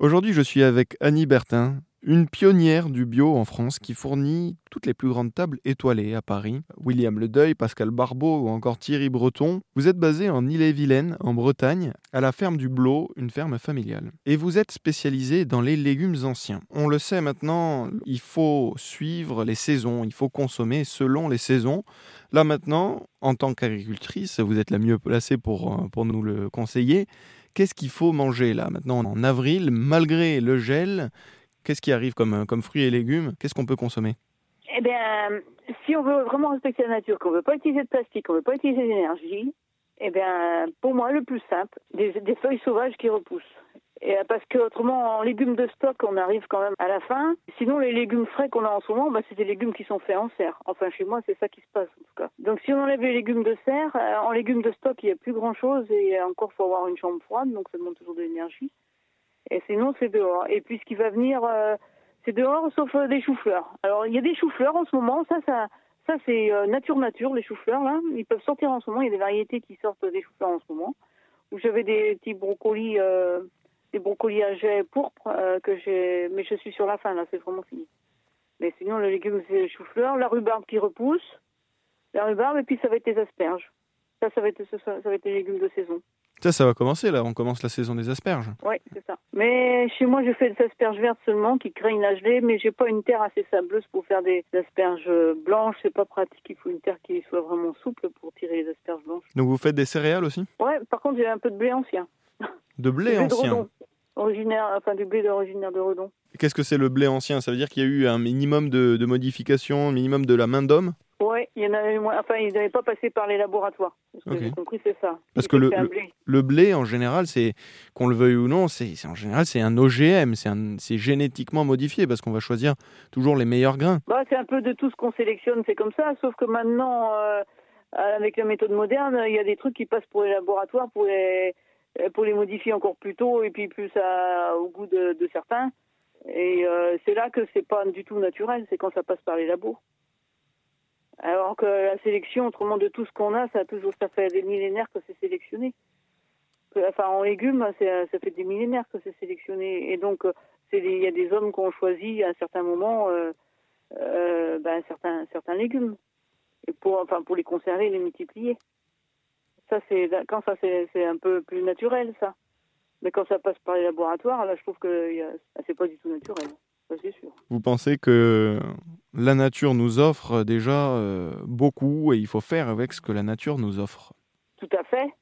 Aujourd'hui, je suis avec Annie Bertin, une pionnière du bio en France qui fournit toutes les plus grandes tables étoilées à Paris. William Ledeuil, Pascal Barbeau ou encore Thierry Breton. Vous êtes basé en Ille-et-Vilaine, en Bretagne, à la ferme du Blot, une ferme familiale. Et vous êtes spécialisé dans les légumes anciens. On le sait maintenant, il faut suivre les saisons, il faut consommer selon les saisons. Là maintenant, en tant qu'agricultrice, vous êtes la mieux placée pour, euh, pour nous le conseiller. Qu'est-ce qu'il faut manger là maintenant en avril, malgré le gel? Qu'est-ce qui arrive comme, comme fruits et légumes? Qu'est-ce qu'on peut consommer? Eh bien, si on veut vraiment respecter la nature, qu'on ne veut pas utiliser de plastique, qu'on ne veut pas utiliser d'énergie, eh bien, pour moi, le plus simple, des feuilles sauvages qui repoussent. Et euh, parce que autrement, en légumes de stock, on arrive quand même à la fin. Sinon, les légumes frais qu'on a en ce moment, bah, c'est des légumes qui sont faits en serre. Enfin, chez moi, c'est ça qui se passe en tout cas. Donc, si on enlève les légumes de serre, euh, en légumes de stock, il n'y a plus grand-chose et encore, faut avoir une chambre froide, donc ça demande toujours de l'énergie. Et sinon, c'est dehors. Et puis, ce qui va venir, euh, c'est dehors, sauf des choux-fleurs. Alors, il y a des choux-fleurs en ce moment. Ça, ça, ça c'est euh, nature-nature, les choux-fleurs, là. Ils peuvent sortir en ce moment. Il y a des variétés qui sortent des choux-fleurs en ce moment. Où j'avais des petits brocolis des brocolis à jet pourpre euh, que j'ai, mais je suis sur la fin là, c'est vraiment fini. Mais sinon, le légume c'est le chou-fleur, la rhubarbe qui repousse, la rhubarbe et puis ça va être les asperges. Ça, ça va être, ça, va être les légumes de saison. Ça, ça va commencer là. On commence la saison des asperges. Oui, c'est ça. Mais chez moi, je fais des asperges vertes seulement qui craignent la gelée, mais j'ai pas une terre assez sableuse pour faire des asperges blanches. C'est pas pratique. Il faut une terre qui soit vraiment souple pour tirer les asperges blanches. Donc vous faites des céréales aussi? Ouais. Par contre, j'ai un peu de blé ancien. De blé ancien originaire, enfin du blé originaire de Redon. Qu'est-ce que c'est le blé ancien? Ça veut dire qu'il y a eu un minimum de, de modifications, un minimum de la main d'homme? Oui, il y en avait moins. Enfin, ils n'avaient pas passé par les laboratoires. Ce que j'ai compris, c'est ça. Parce que le, blé. le, blé, en général, c'est qu'on le veuille ou non, c'est en général c'est un OGM, c'est génétiquement modifié parce qu'on va choisir toujours les meilleurs grains. Bah, c'est un peu de tout ce qu'on sélectionne, c'est comme ça. Sauf que maintenant, euh, avec la méthode moderne, il y a des trucs qui passent pour les laboratoires, pour les pour les modifier encore plus tôt et puis plus au goût de, certains. Et euh, c'est là que c'est pas du tout naturel, c'est quand ça passe par les labos. Alors que la sélection, autrement de tout ce qu'on a, ça a toujours, ça fait des millénaires que c'est sélectionné. Enfin, en légumes, ça fait des millénaires que c'est sélectionné. Et donc, il y a des hommes qui ont choisi à un certain moment euh, euh, ben, certains, légumes, et pour, enfin, pour les conserver les multiplier. Ça, c'est quand ça c'est un peu plus naturel, ça. Mais quand ça passe par les laboratoires, là, je trouve que c'est pas du tout naturel. Ça, c'est sûr. Vous pensez que la nature nous offre déjà euh, beaucoup et il faut faire avec ce que la nature nous offre? Tout à fait.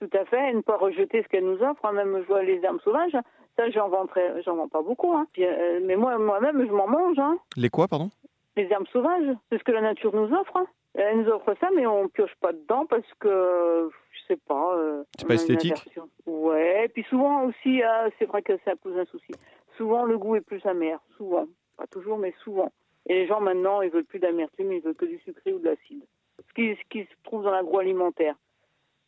Tout à fait. Et ne pas rejeter ce qu'elle nous offre. Hein. Même je vois les herbes sauvages. Ça, j'en vends, vends pas beaucoup. Hein. Euh, mais moi, moi-même, je m'en mange. Hein. Les quoi, pardon? Les herbes sauvages. C'est ce que la nature nous offre. Elle nous offre ça, mais on pioche pas dedans parce que je sais pas. Euh, c'est pas esthétique. Ouais. Puis souvent aussi, euh, c'est vrai que ça pose un souci. Souvent, le goût est plus amer. Souvent, pas toujours, mais souvent. Et les gens maintenant, ils veulent plus d'amertume, ils veulent que du sucré ou de l'acide. Ce qui, ce qui se trouve dans l'agroalimentaire.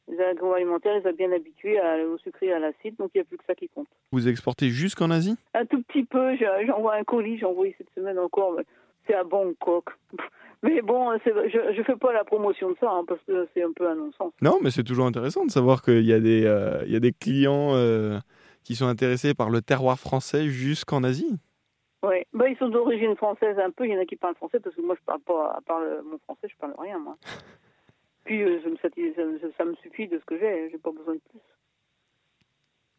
Les agroalimentaires, ils sont bien habitués au sucré et à l'acide, donc il n'y a plus que ça qui compte. Vous exportez jusqu'en Asie? Un tout petit peu. J'envoie un colis, j'ai envoyé cette semaine encore. C'est à Bangkok. Mais bon, je ne fais pas la promotion de ça hein, parce que c'est un peu un non-sens. Non, mais c'est toujours intéressant de savoir qu'il y, a des, euh, il y a des clients euh, qui sont intéressés par le terroir français jusqu'en Asie. Oui, bah, ils sont d'origine française un peu. Il y en a qui parlent français parce que moi, je parle pas, à part mon français, je parle rien, moi. Puis, euh, ça, me suffit de ce que j'ai. J'ai pas besoin de plus.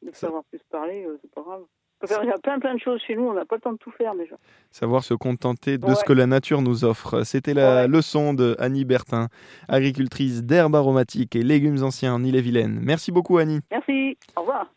De savoir plus parler, c'est pas grave. Il y a plein plein de choses chez nous, on n'a pas le temps de tout faire déjà. Savoir se contenter de ce que la nature nous offre. C'était la leçon de Annie Bertin, agricultrice d'herbes aromatiques et légumes anciens en Ille-et-Vilaine. Merci beaucoup Annie. Merci, au revoir.